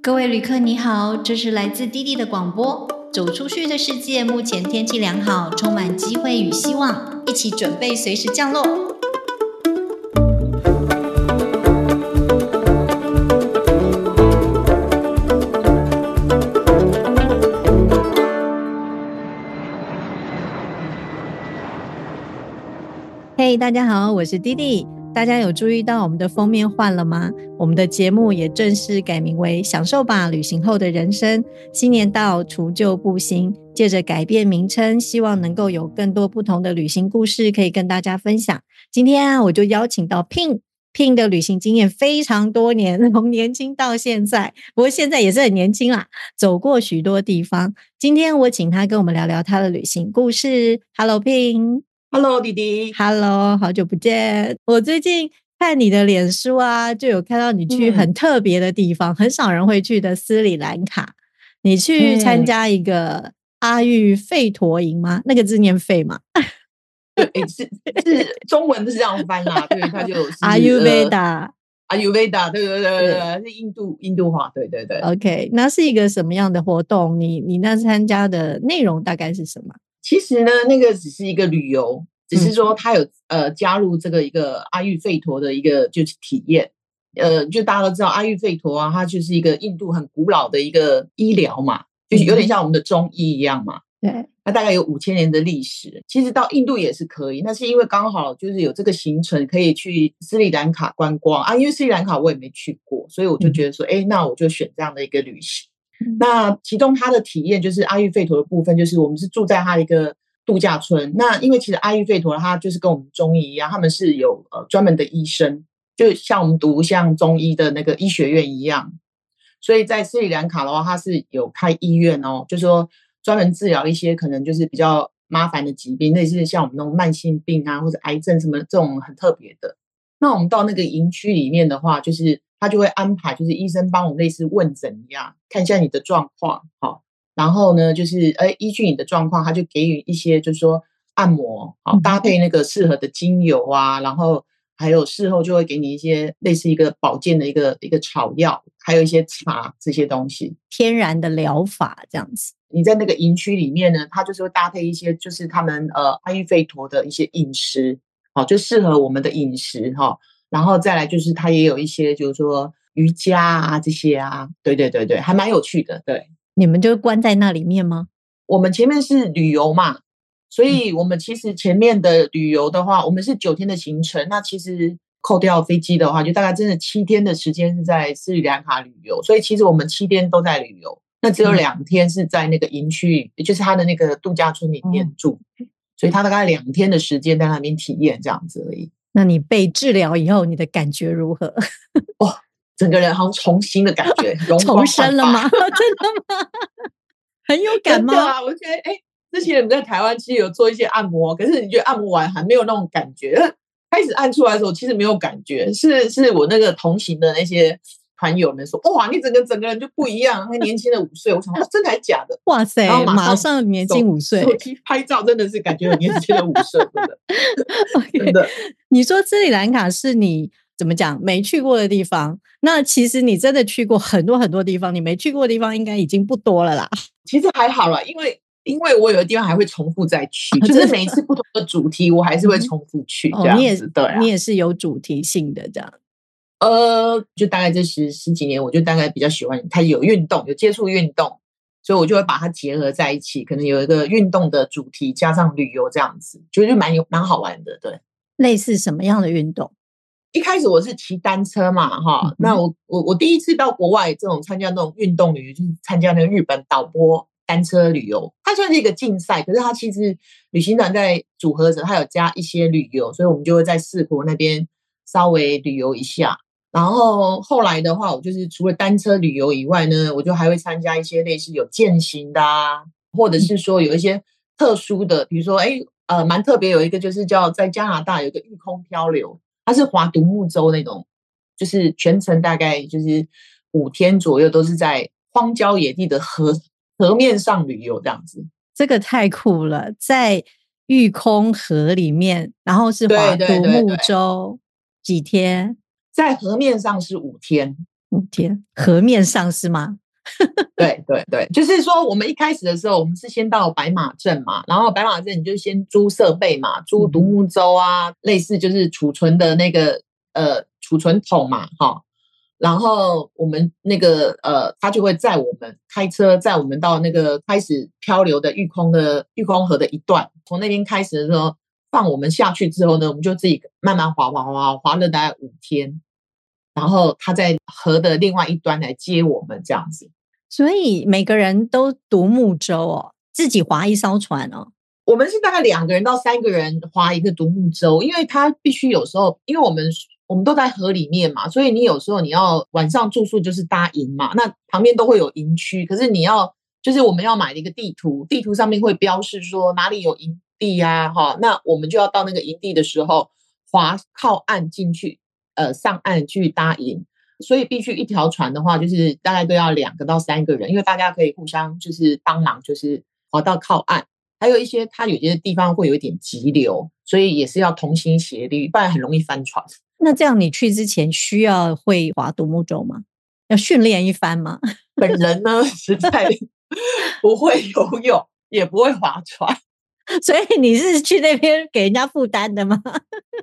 各位旅客，你好，这是来自滴滴的广播。走出去的世界，目前天气良好，充满机会与希望，一起准备随时降落。嘿，大家好，我是滴滴。大家有注意到我们的封面换了吗？我们的节目也正式改名为“享受吧旅行后的人生”。新年到，除旧布新，借着改变名称，希望能够有更多不同的旅行故事可以跟大家分享。今天啊，我就邀请到 Pin，Pin 的旅行经验非常多年，从年轻到现在，不过现在也是很年轻啦，走过许多地方。今天我请他跟我们聊聊他的旅行故事。Hello，Pin。Hello，弟弟。Hello，好久不见。我最近看你的脸书啊，就有看到你去很特别的地方，很少人会去的斯里兰卡。你去参加一个阿育吠陀营吗？那个字念吠吗？对，是是 中文是这样翻啦。对，它就 阿育吠达，阿育吠达，对对对对，是印度印度话。对对对。OK，那是一个什么样的活动？你你那参加的内容大概是什么？其实呢，那个只是一个旅游，只是说他有呃加入这个一个阿育吠陀的一个就是体验，呃，就大家都知道阿育吠陀啊，它就是一个印度很古老的一个医疗嘛，就是有点像我们的中医一样嘛。对，它大概有五千年的历史。其实到印度也是可以，那是因为刚好就是有这个行程可以去斯里兰卡观光啊，因为斯里兰卡我也没去过，所以我就觉得说，哎，那我就选这样的一个旅行。那其中他的体验就是阿育吠陀的部分，就是我们是住在他一个度假村。那因为其实阿育吠陀它就是跟我们中医一样，他们是有呃专门的医生，就像我们读像中医的那个医学院一样。所以在斯里兰卡的话，它是有开医院哦，就说专门治疗一些可能就是比较麻烦的疾病，类似像我们那种慢性病啊或者癌症什么这种很特别的。那我们到那个营区里面的话，就是。他就会安排，就是医生帮我类似问诊一样，看一下你的状况，好，然后呢，就是哎，依据你的状况，他就给予一些，就是说按摩，好，搭配那个适合的精油啊，然后还有事后就会给你一些类似一个保健的一个一个草药，还有一些茶这些东西，天然的疗法这样子。你在那个营区里面呢，他就是会搭配一些，就是他们呃阿育吠陀的一些饮食，好，就适合我们的饮食哈。然后再来就是，它也有一些，就是说瑜伽啊这些啊，对对对对，还蛮有趣的。对，你们就关在那里面吗？我们前面是旅游嘛，所以我们其实前面的旅游的话，我们是九天的行程。那其实扣掉飞机的话，就大概真的七天的时间是在斯里兰卡旅游。所以其实我们七天都在旅游，那只有两天是在那个营区，就是他的那个度假村里面住。所以他大概两天的时间在那边体验这样子而已。那你被治疗以后，你的感觉如何？哇，整个人好像重新的感觉，重生了吗？真的吗？很有感吗？我觉得，哎，之前我们在台湾其实有做一些按摩，可是你觉得按摩完还没有那种感觉。开始按出来的时候，其实没有感觉，是是我那个同行的那些。团友们说：“哇，你整个整个人就不一样，还年轻了五岁。”我想，真的还是假的？哇塞！然后马上年轻五岁，拍照真的是感觉年轻了五岁，真的。真的，你说斯里兰卡是你怎么讲没去过的地方？那其实你真的去过很多很多地方，你没去过的地方应该已经不多了啦。其实还好了，因为因为我有的地方还会重复再去，就是每一次不同的主题，我还是会重复去。这样子，对，你也是有主题性的这样。呃，就大概这十十几年，我就大概比较喜欢他有运动，有接触运动，所以我就会把它结合在一起，可能有一个运动的主题加上旅游这样子，觉得蛮有蛮好玩的。对，类似什么样的运动？一开始我是骑单车嘛，哈，那我我我第一次到国外这种参加那种运动旅游，就是参加那个日本导播单车旅游，它算是一个竞赛，可是它其实旅行团在组合时，它有加一些旅游，所以我们就会在四国那边稍微旅游一下。然后后来的话，我就是除了单车旅游以外呢，我就还会参加一些类似有践行的啊，或者是说有一些特殊的，比如说哎呃蛮特别有一个就是叫在加拿大有一个御空漂流，它是划独木舟那种，就是全程大概就是五天左右都是在荒郊野地的河河面上旅游这样子，这个太酷了，在御空河里面，然后是划独木舟几天。在河面上是五天，五天，河面上是吗？对对对，就是说我们一开始的时候，我们是先到白马镇嘛，然后白马镇你就先租设备嘛，租独木舟啊，类似就是储存的那个呃储存桶嘛，哈，然后我们那个呃他就会载我们开车载我们到那个开始漂流的玉空的玉空河的一段，从那边开始的时候放我们下去之后呢，我们就自己慢慢滑滑滑滑了大概五天，然后他在河的另外一端来接我们这样子。所以每个人都独木舟哦，自己划一艘船哦。我们是大概两个人到三个人划一个独木舟，因为他必须有时候，因为我们我们都在河里面嘛，所以你有时候你要晚上住宿就是搭营嘛，那旁边都会有营区，可是你要就是我们要买一个地图，地图上面会标示说哪里有营地呀，哈，那我们就要到那个营地的时候划靠岸进去，呃，上岸去搭营。所以必须一条船的话，就是大概都要两个到三个人，因为大家可以互相就是帮忙，就是划到靠岸。还有一些它有些地方会有一点急流，所以也是要同心协力，不然很容易翻船。那这样你去之前需要会划独木舟吗？要训练一番吗？本人呢，实在 不会游泳，也不会划船。所以你是去那边给人家负担的吗？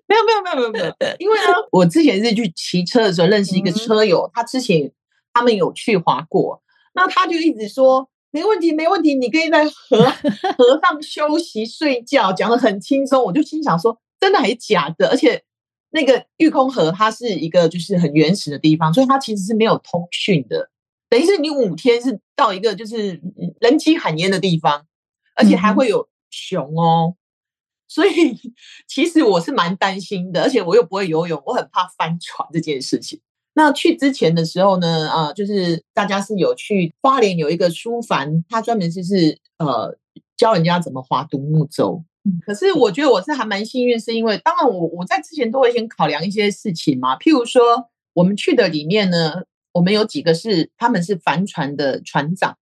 没有没有没有没有没有，因为呢，我之前是去骑车的时候认识一个车友，他之前他们有去滑过，那他就一直说没问题没问题，你可以在河 河上休息睡觉，讲的很轻松。我就心想说，真的还是假的？而且那个玉空河它是一个就是很原始的地方，所以它其实是没有通讯的，等于是你五天是到一个就是人迹罕烟的地方，而且还会有。熊哦，所以 其实我是蛮担心的，而且我又不会游泳，我很怕翻船这件事情。那去之前的时候呢，啊，就是大家是有去花莲有一个书凡，他专门就是呃教人家怎么划独木舟。可是我觉得我是还蛮幸运，是因为当然我我在之前都会先考量一些事情嘛，譬如说我们去的里面呢，我们有几个是他们是帆船的船长，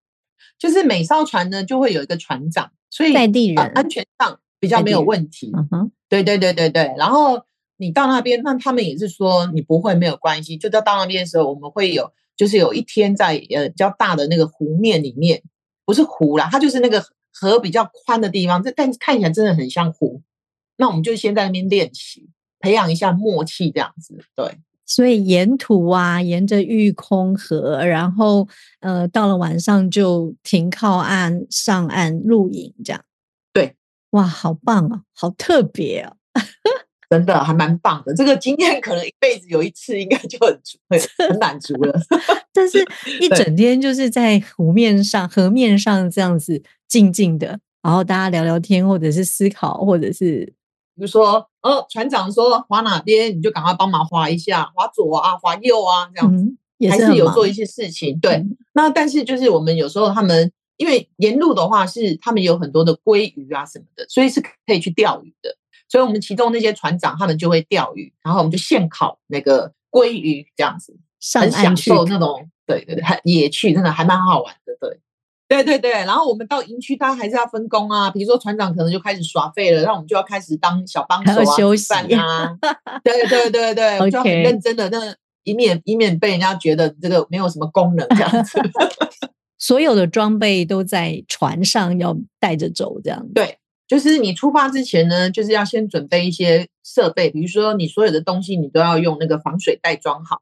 就是每艘船呢就会有一个船长。所以在地人安全上比较没有问题。嗯哼，对对对对对。然后你到那边，那他们也是说你不会没有关系。就到到那边的时候，我们会有就是有一天在呃比较大的那个湖面里面，不是湖啦，它就是那个河比较宽的地方。这但是看起来真的很像湖。那我们就先在那边练习，培养一下默契，这样子。对。所以沿途啊，沿着玉空河，然后呃，到了晚上就停靠岸上岸露营，这样。对，哇，好棒啊，好特别啊，真的还蛮棒的。这个经验可能一辈子有一次，应该就很足很满足了。但是 一整天就是在湖面上、河面上这样子静静的，然后大家聊聊天，或者是思考，或者是。比如说，哦，船长说划哪边，你就赶快帮忙划一下，划左啊，划右啊，这样子，还是有做一些事情。对，那但是就是我们有时候他们因为沿路的话是他们有很多的鲑鱼啊什么的，所以是可以去钓鱼的。所以我们其中那些船长他们就会钓鱼，然后我们就现烤那个鲑鱼这样子，很享受那种，对对对，野趣真的还蛮好玩的，对。对对对，然后我们到营区，他还是要分工啊。比如说船长可能就开始耍废了，那我们就要开始当小帮手啊，休息啊。对对对对，我就很认真的，那以免以免被人家觉得这个没有什么功能这样子。所有的装备都在船上要带着走，这样。对，就是你出发之前呢，就是要先准备一些设备，比如说你所有的东西你都要用那个防水袋装好。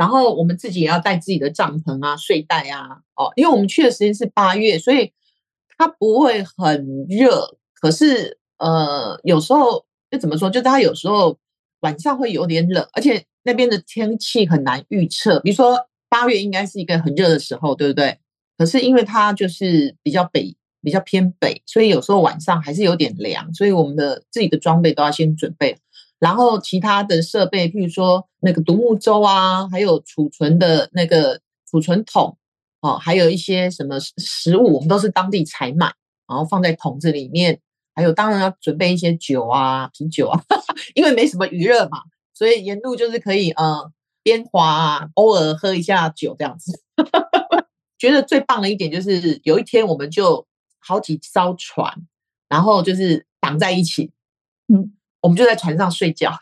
然后我们自己也要带自己的帐篷啊、睡袋啊，哦，因为我们去的时间是八月，所以它不会很热。可是呃，有时候就怎么说，就它有时候晚上会有点冷，而且那边的天气很难预测。比如说八月应该是一个很热的时候，对不对？可是因为它就是比较北、比较偏北，所以有时候晚上还是有点凉。所以我们的自己的装备都要先准备。然后其他的设备，譬如说那个独木舟啊，还有储存的那个储存桶哦，还有一些什么食物，我们都是当地采买，然后放在桶子里面。还有当然要准备一些酒啊，啤酒啊，因为没什么余热嘛，所以沿路就是可以呃边滑啊，偶尔喝一下酒这样子。觉得最棒的一点就是有一天我们就好几艘船，然后就是绑在一起，嗯。我们就在船上睡觉，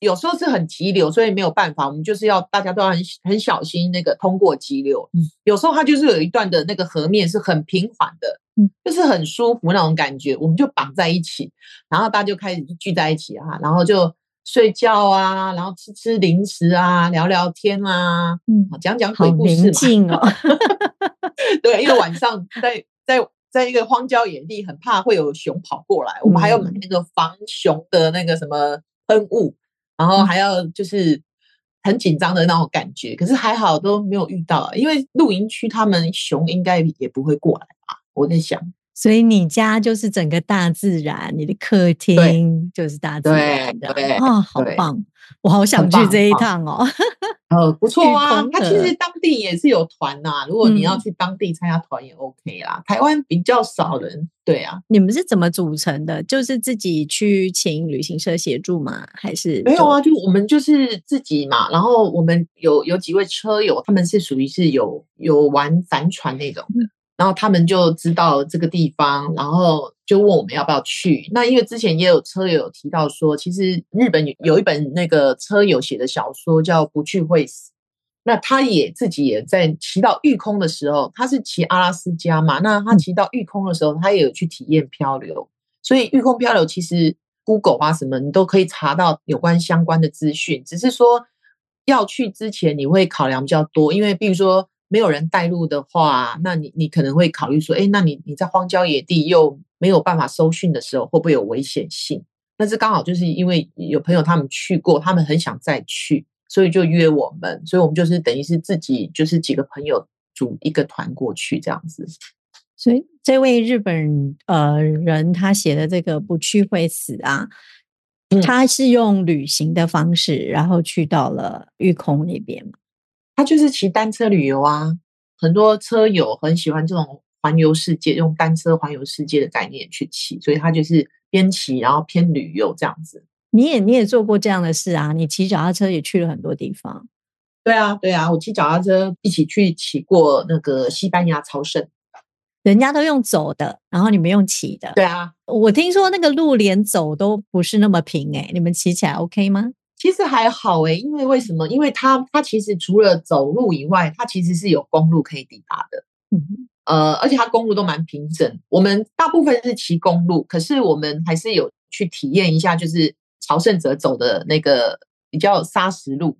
有时候是很急流，所以没有办法，我们就是要大家都要很很小心那个通过急流。嗯有时候它就是有一段的那个河面是很平缓的，嗯就是很舒服那种感觉，我们就绑在一起，然后大家就开始聚在一起啊，然后就睡觉啊，然后吃吃零食啊，聊聊天啊，嗯，讲讲鬼故事嘛。哦。对，因为晚上在在在一个荒郊野地，很怕会有熊跑过来。我们还要买嗯那个防熊的那个什么喷雾，然后嗯还要就是很紧张的那种感觉。可是还好都没有遇到，啊因为露营区他们熊应该也不会过来吧？我在想，所以你家就是整个大自然，你的客厅就是大自然的，对对啊，好棒！我好想去这一趟哦。呃，不错啊空。它其实当地也是有团呐、如果你要嗯去当地参加团也 OK 啦。台湾比较少人，对啊。你们是怎么组成的？就是自己去请旅行社协助吗？还是没有啊，就我们就是自己嘛，然后我们有有几位车友，他们是属于是有有玩帆船那种的，然后他们就知道这个地方，然后就问我们要不要去。那因为之前也有车友有提到说，其实日本有有一本那个车友写的小说叫《不去会死》。那他也自己也在骑到御空的时候，他是骑阿拉斯加嘛，那他骑到御空的时候，他也有去体验漂流。所以御空漂流其实 Google 啊什么，你都可以查到有关相关的资讯。只是说要去之前，你会考量比较多，因为比如说没有人带路的话，那你你可能会考虑说，哎，那你你在荒郊野地又没有办法搜讯的时候，会不会有危险性？但是刚好就是因为有朋友他们去过，他们很想再去，所以就约我们，所以我们就是等于是自己就是几个朋友组一个团过去这样子。所以这位日本呃人他写的这个不去会死啊，嗯他是用旅行的方式，然后去到了玉空那边嘛。他就是骑单车旅游啊，很多车友很喜欢这种环游世界，用单车环游世界的概念去骑，所以他就是边骑然后偏旅游这样子。你也你也做过这样的事啊？你骑脚踏车也去了很多地方。对啊，对啊，我骑脚踏车一起去骑过那个西班牙朝圣。人家都用走的，然后你们用骑的。对啊，我听说那个路连走都不是那么平诶、你们骑起来 OK 吗？其实还好诶、因为为什么？因为它它其实除了走路以外，它其实是有公路可以抵达的。嗯呃，而且它公路都蛮平整。我们大部分是骑公路，可是我们还是有去体验一下，就是朝圣者走的那个比较砂石路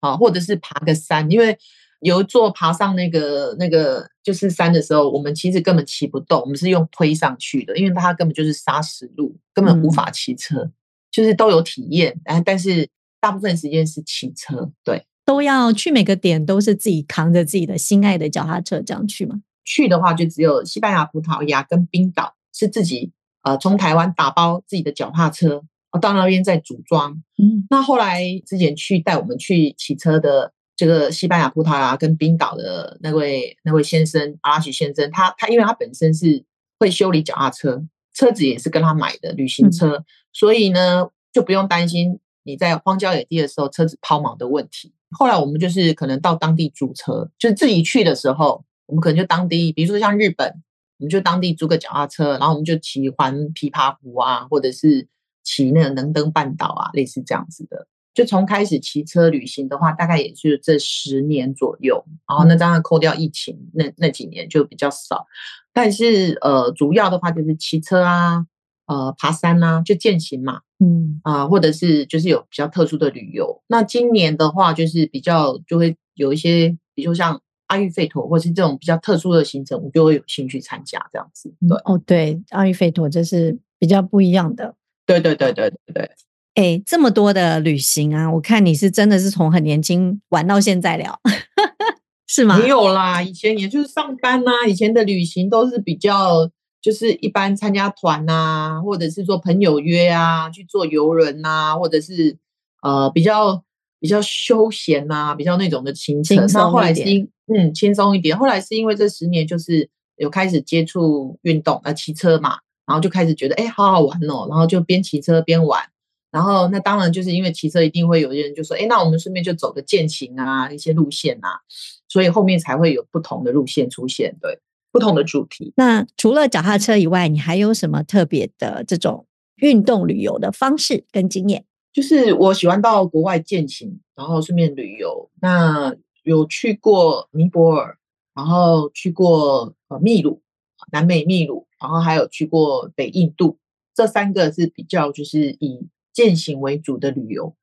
啊，或者是爬个山。因为有一座爬上那个那个就是山的时候，我们其实根本骑不动，我们是用推上去的，因为它根本就是砂石路，根本无法骑车。就是都有体验，但但是大部分时间是骑车。对，都要去每个点都是自己扛着自己的心爱的脚踏车这样去吗？去的话就只有西班牙、葡萄牙跟冰岛是自己呃从台湾打包自己的脚踏车，哦到那边再组装。嗯，那后来之前去带我们去骑车的这个西班牙、葡萄牙跟冰岛的那位那位先生阿拉许先生，他他因为他本身是会修理脚踏车，车子也是跟他买的旅行车，所以呢就不用担心你在荒郊野地的时候车子抛锚的问题。后来我们就是可能到当地租车，就是自己去的时候，我们可能就当地，比如说像日本，我们就当地租个脚踏车，然后我们就骑环琵琶湖啊，或者是骑那个能登半岛啊，类似这样子的。就从开始骑车旅行的话，大概也就这十年左右。然后那当然扣掉疫情那那几年就比较少，但是呃，主要的话就是骑车啊，呃，爬山啊，就践行嘛，嗯啊、或者是就是有比较特殊的旅游。那今年的话，就是比较就会有一些，比如像阿育吠陀或是这种比较特殊的行程，我就会有兴趣参加这样子。对，哦，对，阿育吠陀这是比较不一样的。对对对对对对。哎，这么多的旅行啊，我看你是真的是从很年轻玩到现在了，是吗？没有啦，以前也就是上班呐、以前的旅行都是比较就是一般参加团啊、或者是说朋友约啊，去坐游轮呐、或者是呃比较比较休闲呐、比较那种的行程。那后来是因嗯轻松一点，后来是因为这十年就是有开始接触运动，呃骑车嘛，然后就开始觉得哎好好玩哦，然后就边骑车边玩。然后那当然就是因为骑车一定会有些人就说，哎，那我们顺便就走个践行啊，一些路线啊，所以后面才会有不同的路线出现，对，不同的主题。那除了脚踏车以外，你还有什么特别的这种运动旅游的方式跟经验？就是我喜欢到国外践行，然后顺便旅游。那有去过尼泊尔，然后去过呃秘鲁，南美秘鲁，然后还有去过北印度，这三个是比较就是以践行为主的旅游。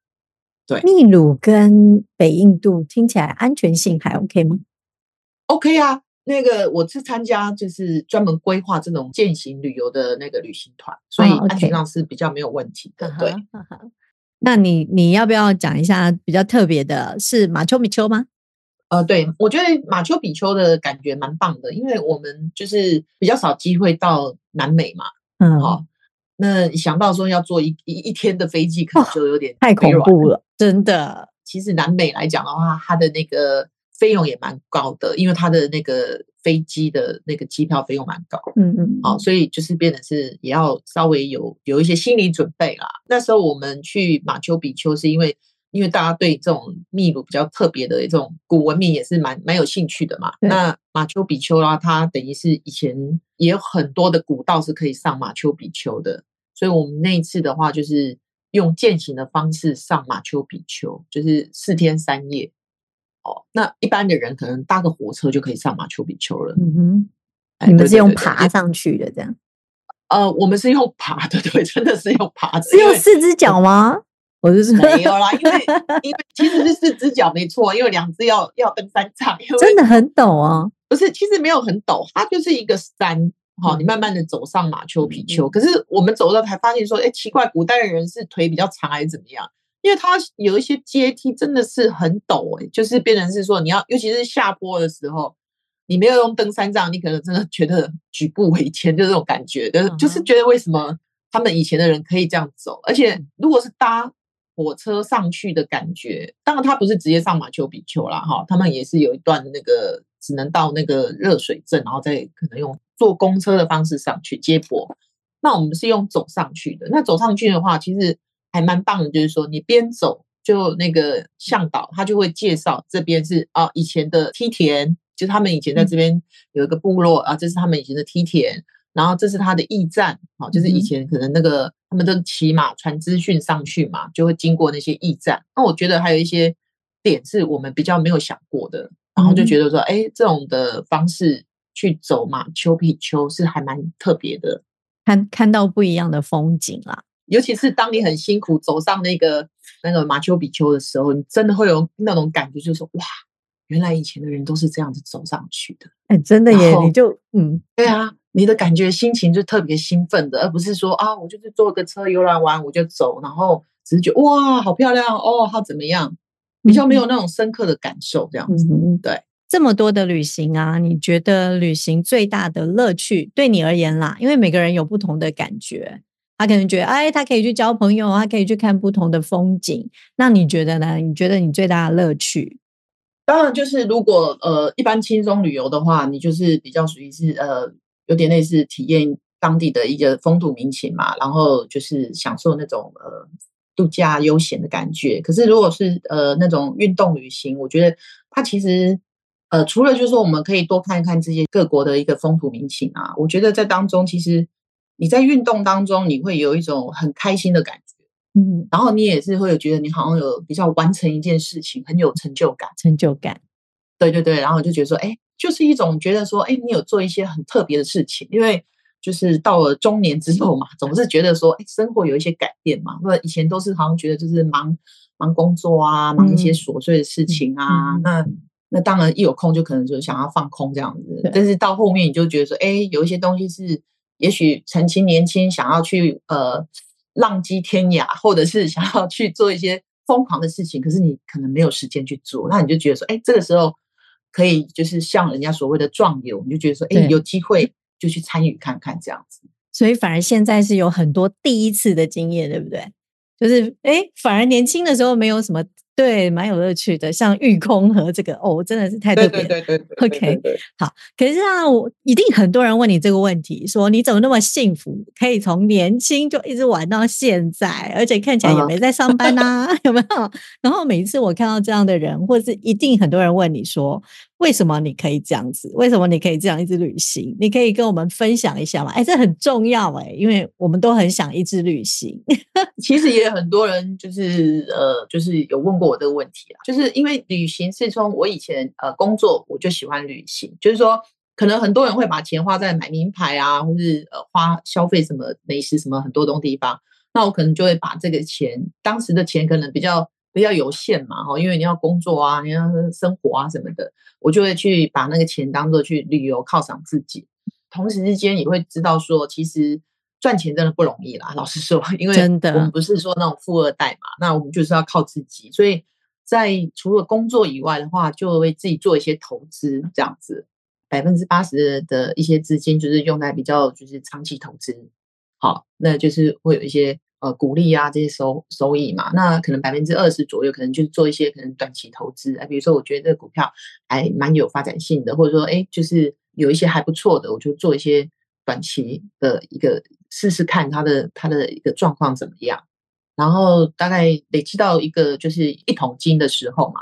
对，秘鲁跟北印度听起来安全性还 OK 吗？OK 啊，那个我是参加就是专门规划这种践行旅游的那个旅行团，所以安全上是比较没有问题的。对，那你你要不要讲一下比较特别的是马丘比丘吗？呃，对，我觉得马丘比丘的感觉蛮棒的，因为我们就是比较少机会到南美嘛，嗯，好、那想到说要坐一一一天的飞机，可能就有点太恐怖了，真的。其实南美来讲的话，它的那个费用也蛮高的，因为它的那个飞机的那个机票费用蛮高。嗯嗯，好、所以就是变得是也要稍微有有一些心理准备啦。那时候我们去马丘比丘，是因为因为大家对这种秘鲁比较特别的这种古文明也是蛮蛮有兴趣的嘛。那马丘比丘啦，它等于是以前也有很多的古道是可以上马丘比丘的，所以我们那一次的话就是用践行的方式上马丘比丘，就是四天三夜。哦，那一般的人可能搭个火车就可以上马丘比丘了。嗯哼，哎你们是用爬上去的，这样呃，我们是用爬的，对，真的是用爬的，是用四只脚吗？我就是没有啦，因为 因为其实是四只脚没错，因为两只要要登山杖，真的很陡哦。不是，其实没有很陡，它就是一个山。好、嗯你慢慢的走上马丘比丘，嗯可是我们走到才发现说，哎，奇怪，古代的人是腿比较长还是怎么样？因为它有一些阶梯真的是很陡、哎，就是变成是说你要，尤其是下坡的时候，你没有用登山杖，你可能真的觉得举步维艰，就这种感觉，就是就是觉得为什么他们以前的人可以这样走，而且如果是搭火车上去的感觉，当然他不是直接上马丘比丘啦，哈，他们也是有一段那个只能到那个热水镇，然后再可能用坐公车的方式上去接驳。那我们是用走上去的，那走上去的话，其实还蛮棒的，就是说你边走，就那个向导他就会介绍这边是啊以前的梯田，就是他们以前在这边有一个部落啊，这是他们以前的梯田，然后这是他的驿站，啊，就是以前可能那个他们都骑马传资讯上去嘛，就会经过那些驿站。那我觉得还有一些点是我们比较没有想过的，然后就嗯觉得说，哎，这种的方式去走马丘比丘是还蛮特别的。看看到不一样的风景啦。尤其是当你很辛苦走上那个那个马丘比丘的时候，你真的会有那种感觉，就是说哇，原来以前的人都是这样子走上去的。哎，真的耶，你就嗯，对啊，你的感觉心情就特别兴奋的，而不是说啊，我就是坐个车游览完我就走，然后只是觉得哇，好漂亮哦，好怎么样，比较没有那种深刻的感受，这样子。嗯，对。这么多的旅行啊，你觉得旅行最大的乐趣对你而言啦？因为每个人有不同的感觉，他可能觉得，哎，他可以去交朋友，他可以去看不同的风景。那你觉得呢？你觉得你最大的乐趣？当然，就是如果呃一般轻松旅游的话，你就是比较属于是呃有点类似体验当地的一个风土民情嘛，然后就是享受那种呃度假悠闲的感觉。可是如果是呃那种运动旅行，我觉得它其实呃除了就是说我们可以多看一看这些各国的一个风土民情啊，我觉得在当中其实你在运动当中你会有一种很开心的感觉。嗯，然后你也是会有觉得你好像有比较完成一件事情，很有成就感。成就感。对对对，然后就觉得说，哎，就是一种觉得说，哎，你有做一些很特别的事情，因为就是到了中年之后嘛，总是觉得说，哎，生活有一些改变嘛。那以前都是好像觉得就是忙忙工作啊，忙一些嗯琐碎的事情啊，嗯那那当然一有空就可能就想要放空这样子。但是到后面你就觉得说，哎，有一些东西是也许曾经年轻想要去呃浪迹天涯，或者是想要去做一些疯狂的事情，可是你可能没有时间去做，那你就觉得说，哎，这个时候可以就是像人家所谓的壮游，你就觉得说，哎，有机会就去参与看看这样子。所以反而现在是有很多第一次的经验，对不对？就是哎，反而年轻的时候没有什么，对，蛮有乐趣的，像御空和这个哦，真的是太特别对。对对 OK 好，可是啊，我一定很多人问你这个问题，说你怎么那么幸福，可以从年轻就一直玩到现在，而且看起来也嗯没在上班呐、有没有？然后每一次我看到这样的人，或是一定很多人问你说，为什么你可以这样子？为什么你可以这样一直旅行？你可以跟我们分享一下吗？哎，这很重要哎，因为我们都很想一直旅行。其实也有很多人就是呃，就是有问过我这个问题啊，就是因为旅行是从我以前呃工作我就喜欢旅行，就是说可能很多人会把钱花在买名牌啊，或是呃花消费什么美食什么很多东地方，那我可能就会把这个钱当时的钱可能比较。比较有限嘛，哈，因为你要工作啊，你要生活啊什么的，我就会去把那个钱当做去旅游犒赏自己。同时之间也会知道说，其实赚钱真的不容易啦。老实说，因为真的我们不是说那种富二代嘛，那我们就是要靠自己。所以在除了工作以外的话，就会自己做一些投资，这样子，百分之八十的一些资金就是用在比较就是长期投资。好，那就是会有一些。呃，股利啊，这些收收益嘛，那可能百分之二十左右，可能就是做一些可能短期投资。啊，比如说我觉得这个股票还蛮有发展性的，或者说哎，就是有一些还不错的，我就做一些短期的一个试试看它的它的一个状况怎么样，然后大概累积到一个就是一桶金的时候嘛，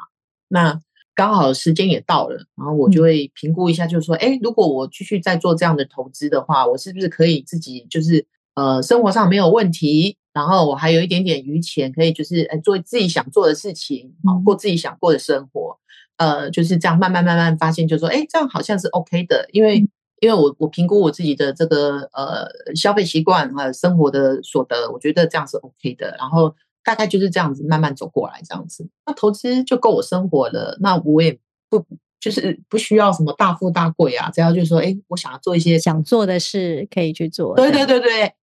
那刚好时间也到了，然后我就会评估一下，就是说，哎，如果我继续再做这样的投资的话，我是不是可以自己就是呃生活上没有问题？然后我还有一点点余钱，可以就是呃做自己想做的事情，啊，过自己想过的生活，呃，就是这样慢慢慢慢发现，就说哎，这样好像是 OK 的，因为因为我我评估我自己的这个呃消费习惯还有生活的所得，我觉得这样是 OK 的。然后大概就是这样子慢慢走过来，这样子，那投资就够我生活了，那我也不就是不需要什么大富大贵啊，只要就是说哎，我想要做一些想做的事可以去做，对对对对。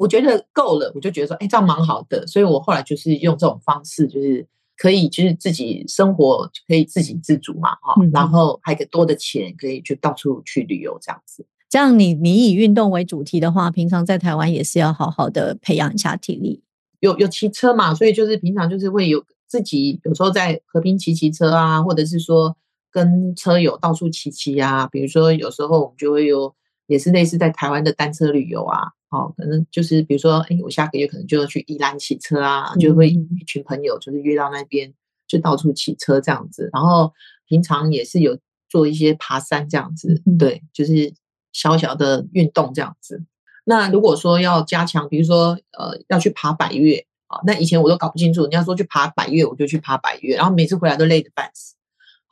我觉得够了，我就觉得说，哎，这样蛮好的，所以我后来就是用这种方式，就是可以，就是自己生活可以自给自足嘛，哈，然后还有多的钱可以去到处去旅游这样子。这样你你以运动为主题的话，平常在台湾也是要好好的培养一下体力。有有骑车嘛，所以就是平常就是会有自己有时候在和平骑骑车啊，或者是说跟车友到处骑骑啊。比如说有时候我们就会有，也是类似在台湾的单车旅游啊。哦，可能就是比如说，哎，我下个月可能就要去宜兰骑车啊，就会一群朋友就是约到那边，就到处骑车这样子。然后平常也是有做一些爬山这样子，对，就是小小的运动这样子。那如果说要加强，比如说呃要去爬百越啊，那以前我都搞不清楚，你要说去爬百越，我就去爬百越，然后每次回来都累得半死。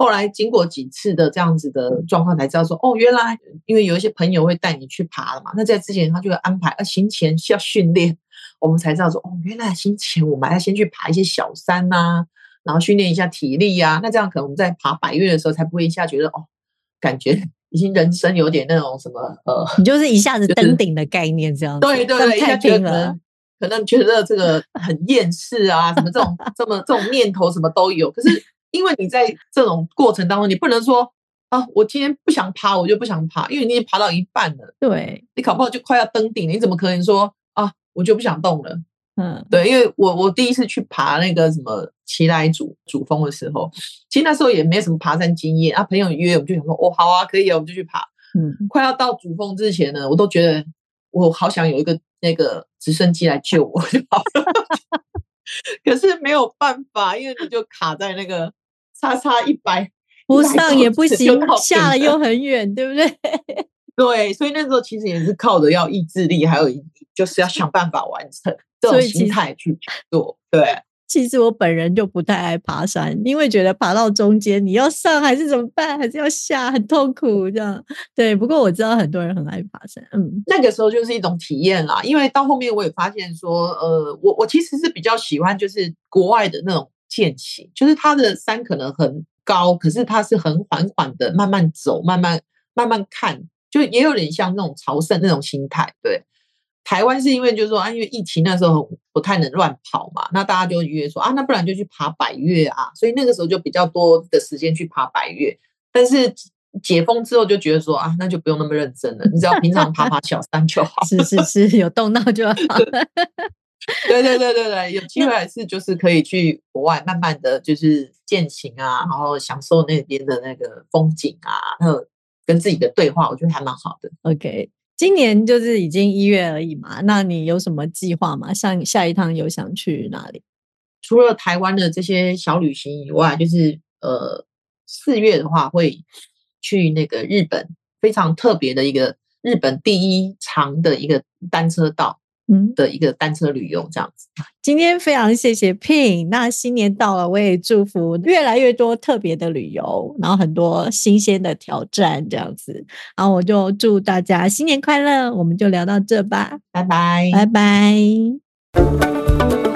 后来经过几次的这样子的状况，才知道说哦，原来因为有一些朋友会带你去爬了嘛。那在之前他就会安排，啊，行前需要训练，我们才知道说哦，原来行前我们要先去爬一些小山呐，然后训练一下体力呀。那这样可能我们在爬百越的时候，才不会一下觉得哦，感觉已经人生有点那种什么呃，你就是一下子登顶的概念这样。对对对，太拼了，可能觉得这个很厌世啊，什么这种这么这种念头什么都有，可是。因为你在这种过程当中，你不能说啊，我今天不想爬，我就不想爬，因为你已经爬到一半了，对你搞不好就快要登顶了，你怎么可能说啊，我就不想动了？嗯，对，因为我我第一次去爬那个什么奇来主主峰的时候，其实那时候也没什么爬山经验啊，朋友约我们就想说，哦，好啊，可以啊，我们就去爬。嗯，快要到主峰之前呢，我都觉得我好想有一个那个直升机来救我，就好了。可是没有办法，因为你就卡在那个。差差一百，不上也不行，下了又很远，对不对？对，所以那时候其实也是靠着要意志力，还有就是要想办法完成这种心态去做。对，其实我本人就不太爱爬山，因为觉得爬到中间你要上还是怎么办，还是要下，很痛苦这样。对，不过我知道很多人很爱爬山，嗯，那个时候就是一种体验啦。因为到后面我也发现说，呃，我我其实是比较喜欢就是国外的那种。渐起，就是它的山可能很高，可是它是很缓缓的，慢慢走，慢慢慢慢看，就也有点像那种朝圣那种心态。对，台湾是因为就是说啊，因为疫情那时候不太能乱跑嘛，那大家就约说啊，那不然就去爬百越啊，所以那个时候就比较多的时间去爬百越。但是解封之后就觉得说啊，那就不用那么认真了，你只要平常爬爬小山就好。是是是，有动到就好。对对对对对，有机会还是就是可以去国外，慢慢的就是践行啊，然后享受那边的那个风景啊，还有跟自己的对话，我觉得还蛮好的。OK，今年就是已经一月而已嘛，那你有什么计划吗？像下一趟有想去哪里？除了台湾的这些小旅行以外，就是呃，四月的话会去那个日本非常特别的一个日本第一长的一个单车道。嗯的一个单车旅游这样子。今天非常谢谢 Pin，那新年到了，我也祝福越来越多特别的旅游，然后很多新鲜的挑战这样子。然后我就祝大家新年快乐，我们就聊到这吧，拜拜，拜拜。